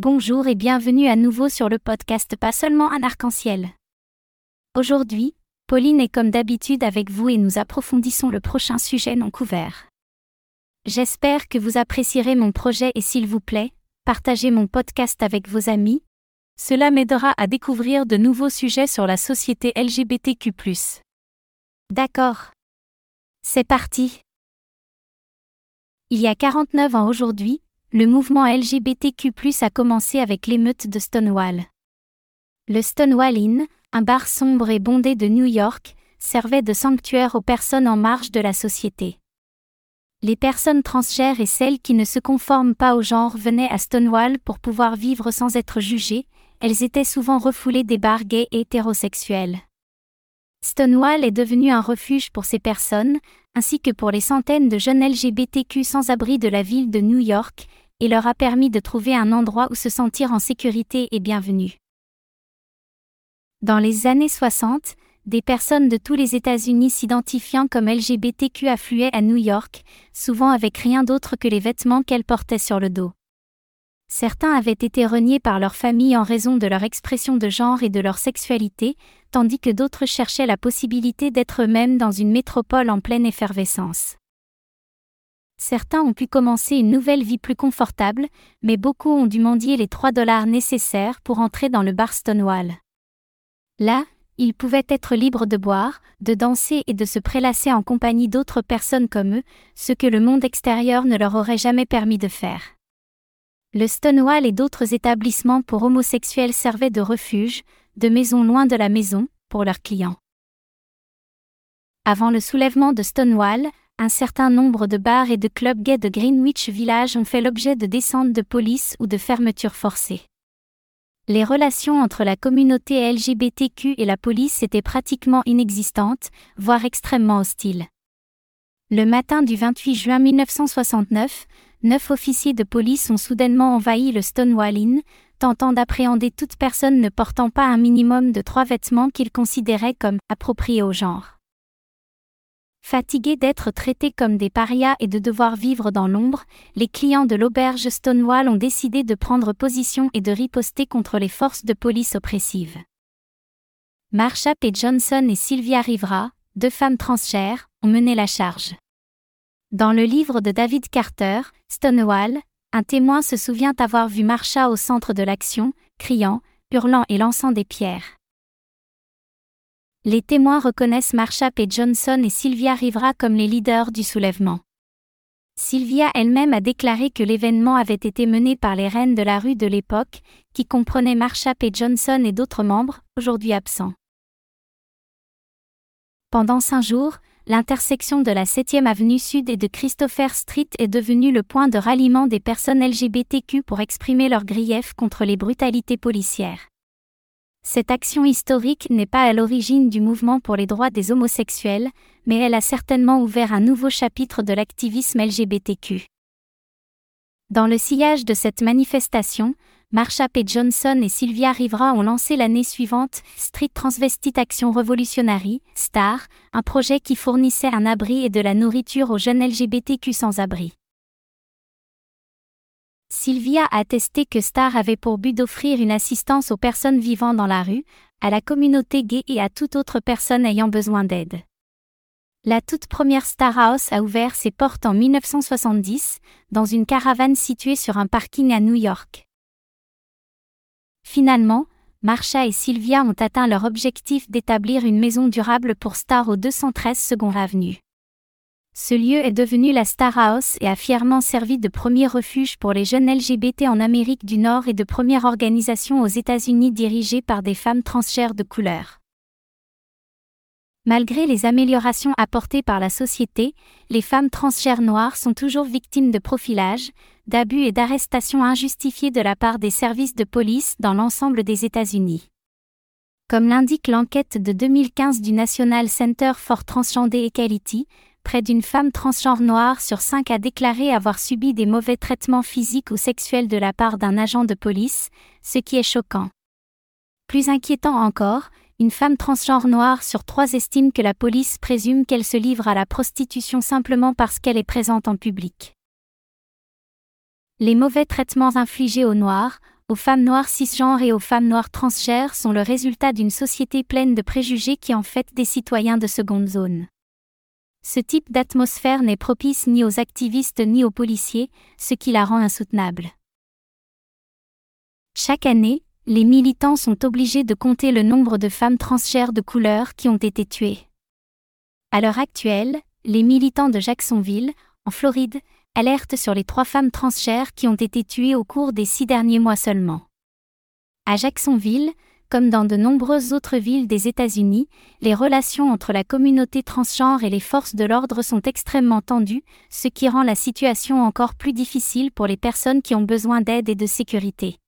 Bonjour et bienvenue à nouveau sur le podcast Pas seulement un arc-en-ciel. Aujourd'hui, Pauline est comme d'habitude avec vous et nous approfondissons le prochain sujet non couvert. J'espère que vous apprécierez mon projet et s'il vous plaît, partagez mon podcast avec vos amis. Cela m'aidera à découvrir de nouveaux sujets sur la société LGBTQ. D'accord. C'est parti. Il y a 49 ans aujourd'hui, le mouvement LGBTQ+ a commencé avec l'émeute de Stonewall. Le Stonewall Inn, un bar sombre et bondé de New York, servait de sanctuaire aux personnes en marge de la société. Les personnes transgères et celles qui ne se conforment pas au genre venaient à Stonewall pour pouvoir vivre sans être jugées, elles étaient souvent refoulées des bars gays et hétérosexuels. Stonewall est devenu un refuge pour ces personnes, ainsi que pour les centaines de jeunes LGBTQ sans abri de la ville de New York, et leur a permis de trouver un endroit où se sentir en sécurité et bienvenue. Dans les années 60, des personnes de tous les États-Unis s'identifiant comme LGBTQ affluaient à New York, souvent avec rien d'autre que les vêtements qu'elles portaient sur le dos. Certains avaient été reniés par leur famille en raison de leur expression de genre et de leur sexualité, tandis que d'autres cherchaient la possibilité d'être eux-mêmes dans une métropole en pleine effervescence. Certains ont pu commencer une nouvelle vie plus confortable, mais beaucoup ont dû mendier les 3 dollars nécessaires pour entrer dans le bar Stonewall. Là, ils pouvaient être libres de boire, de danser et de se prélasser en compagnie d'autres personnes comme eux, ce que le monde extérieur ne leur aurait jamais permis de faire. Le Stonewall et d'autres établissements pour homosexuels servaient de refuge, de maison loin de la maison, pour leurs clients. Avant le soulèvement de Stonewall, un certain nombre de bars et de clubs gays de Greenwich Village ont fait l'objet de descentes de police ou de fermetures forcées. Les relations entre la communauté LGBTQ et la police étaient pratiquement inexistantes, voire extrêmement hostiles. Le matin du 28 juin 1969, neuf officiers de police ont soudainement envahi le Stonewall Inn, tentant d'appréhender toute personne ne portant pas un minimum de trois vêtements qu'ils considéraient comme appropriés au genre. Fatigués d'être traités comme des parias et de devoir vivre dans l'ombre, les clients de l'auberge Stonewall ont décidé de prendre position et de riposter contre les forces de police oppressives. Marsha P. Johnson et Sylvia Rivera, deux femmes transgères, ont mené la charge. Dans le livre de David Carter, Stonewall, un témoin se souvient avoir vu Marsha au centre de l'action, criant, hurlant et lançant des pierres. Les témoins reconnaissent Marsha P. Johnson et Sylvia Rivera comme les leaders du soulèvement. Sylvia elle-même a déclaré que l'événement avait été mené par les reines de la rue de l'époque, qui comprenaient Marsha P. Johnson et d'autres membres, aujourd'hui absents. Pendant cinq jours, l'intersection de la 7e avenue Sud et de Christopher Street est devenue le point de ralliement des personnes LGBTQ pour exprimer leurs griefs contre les brutalités policières. Cette action historique n'est pas à l'origine du mouvement pour les droits des homosexuels, mais elle a certainement ouvert un nouveau chapitre de l'activisme LGBTQ. Dans le sillage de cette manifestation, Marsha P. Johnson et Sylvia Rivera ont lancé l'année suivante Street Transvestite Action Revolutionary, STAR, un projet qui fournissait un abri et de la nourriture aux jeunes LGBTQ sans abri. Sylvia a attesté que Star avait pour but d'offrir une assistance aux personnes vivant dans la rue, à la communauté gay et à toute autre personne ayant besoin d'aide. La toute première Star House a ouvert ses portes en 1970, dans une caravane située sur un parking à New York. Finalement, Marsha et Sylvia ont atteint leur objectif d'établir une maison durable pour Star au 213 Second Avenue. Ce lieu est devenu la Star House et a fièrement servi de premier refuge pour les jeunes LGBT en Amérique du Nord et de première organisation aux États-Unis dirigée par des femmes transgères de couleur. Malgré les améliorations apportées par la société, les femmes transgères noires sont toujours victimes de profilage, d'abus et d'arrestations injustifiées de la part des services de police dans l'ensemble des États-Unis. Comme l'indique l'enquête de 2015 du National Center for Transgender Equality, près d'une femme transgenre noire sur cinq a déclaré avoir subi des mauvais traitements physiques ou sexuels de la part d'un agent de police, ce qui est choquant. Plus inquiétant encore, une femme transgenre noire sur trois estime que la police présume qu'elle se livre à la prostitution simplement parce qu'elle est présente en public. Les mauvais traitements infligés aux Noirs, aux femmes noires cisgenres et aux femmes noires transgenres sont le résultat d'une société pleine de préjugés qui en fait des citoyens de seconde zone. Ce type d'atmosphère n'est propice ni aux activistes ni aux policiers, ce qui la rend insoutenable. Chaque année, les militants sont obligés de compter le nombre de femmes transgenres de couleur qui ont été tuées. À l'heure actuelle, les militants de Jacksonville, en Floride, alertent sur les trois femmes transgenres qui ont été tuées au cours des six derniers mois seulement. À Jacksonville, comme dans de nombreuses autres villes des États-Unis, les relations entre la communauté transgenre et les forces de l'ordre sont extrêmement tendues, ce qui rend la situation encore plus difficile pour les personnes qui ont besoin d'aide et de sécurité.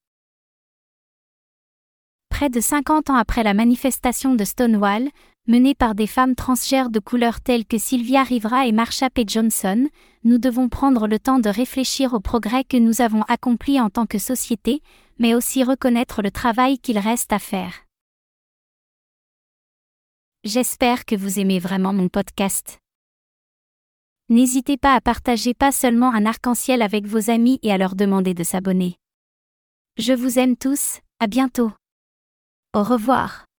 Près de 50 ans après la manifestation de Stonewall, menée par des femmes transgenres de couleur telles que Sylvia Rivera et Marsha P. Johnson, nous devons prendre le temps de réfléchir aux progrès que nous avons accomplis en tant que société, mais aussi reconnaître le travail qu'il reste à faire. J'espère que vous aimez vraiment mon podcast. N'hésitez pas à partager pas seulement un arc-en-ciel avec vos amis et à leur demander de s'abonner. Je vous aime tous, à bientôt. Au revoir.